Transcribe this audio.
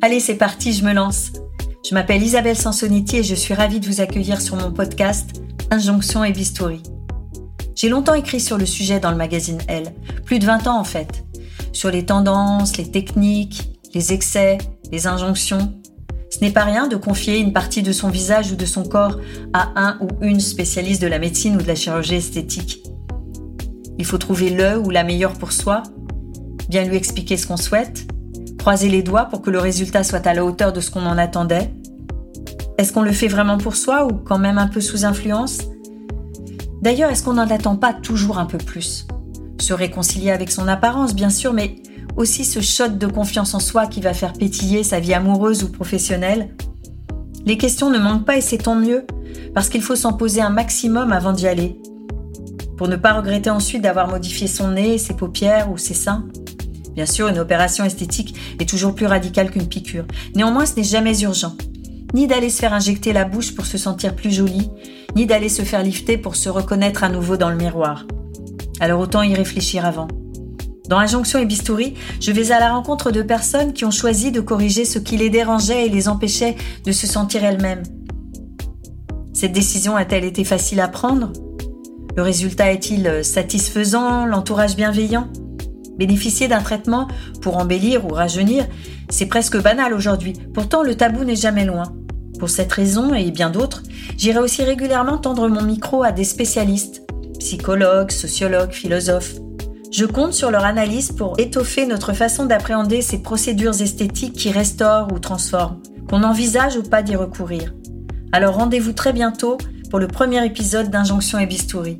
Allez, c'est parti, je me lance. Je m'appelle Isabelle Sansonetti et je suis ravie de vous accueillir sur mon podcast Injonction et Bistouri. J'ai longtemps écrit sur le sujet dans le magazine Elle, plus de 20 ans en fait, sur les tendances, les techniques, les excès, les injonctions. Ce n'est pas rien de confier une partie de son visage ou de son corps à un ou une spécialiste de la médecine ou de la chirurgie esthétique. Il faut trouver le ou la meilleure pour soi, bien lui expliquer ce qu'on souhaite, croiser les doigts pour que le résultat soit à la hauteur de ce qu'on en attendait? Est-ce qu'on le fait vraiment pour soi ou quand même un peu sous influence? D'ailleurs, est-ce qu'on n'en attend pas toujours un peu plus? Se réconcilier avec son apparence, bien sûr, mais aussi ce shot de confiance en soi qui va faire pétiller sa vie amoureuse ou professionnelle? Les questions ne manquent pas et c'est tant mieux, parce qu'il faut s'en poser un maximum avant d'y aller pour ne pas regretter ensuite d'avoir modifié son nez, ses paupières ou ses seins. Bien sûr, une opération esthétique est toujours plus radicale qu'une piqûre. Néanmoins, ce n'est jamais urgent. Ni d'aller se faire injecter la bouche pour se sentir plus jolie, ni d'aller se faire lifter pour se reconnaître à nouveau dans le miroir. Alors autant y réfléchir avant. Dans Injonction et Bistouri, je vais à la rencontre de personnes qui ont choisi de corriger ce qui les dérangeait et les empêchait de se sentir elles-mêmes. Cette décision a-t-elle été facile à prendre? Le résultat est-il satisfaisant, l'entourage bienveillant? Bénéficier d'un traitement pour embellir ou rajeunir, c'est presque banal aujourd'hui. Pourtant, le tabou n'est jamais loin. Pour cette raison et bien d'autres, j'irai aussi régulièrement tendre mon micro à des spécialistes, psychologues, sociologues, philosophes. Je compte sur leur analyse pour étoffer notre façon d'appréhender ces procédures esthétiques qui restaurent ou transforment, qu'on envisage ou pas d'y recourir. Alors rendez-vous très bientôt pour le premier épisode d'Injonction et Bistouri.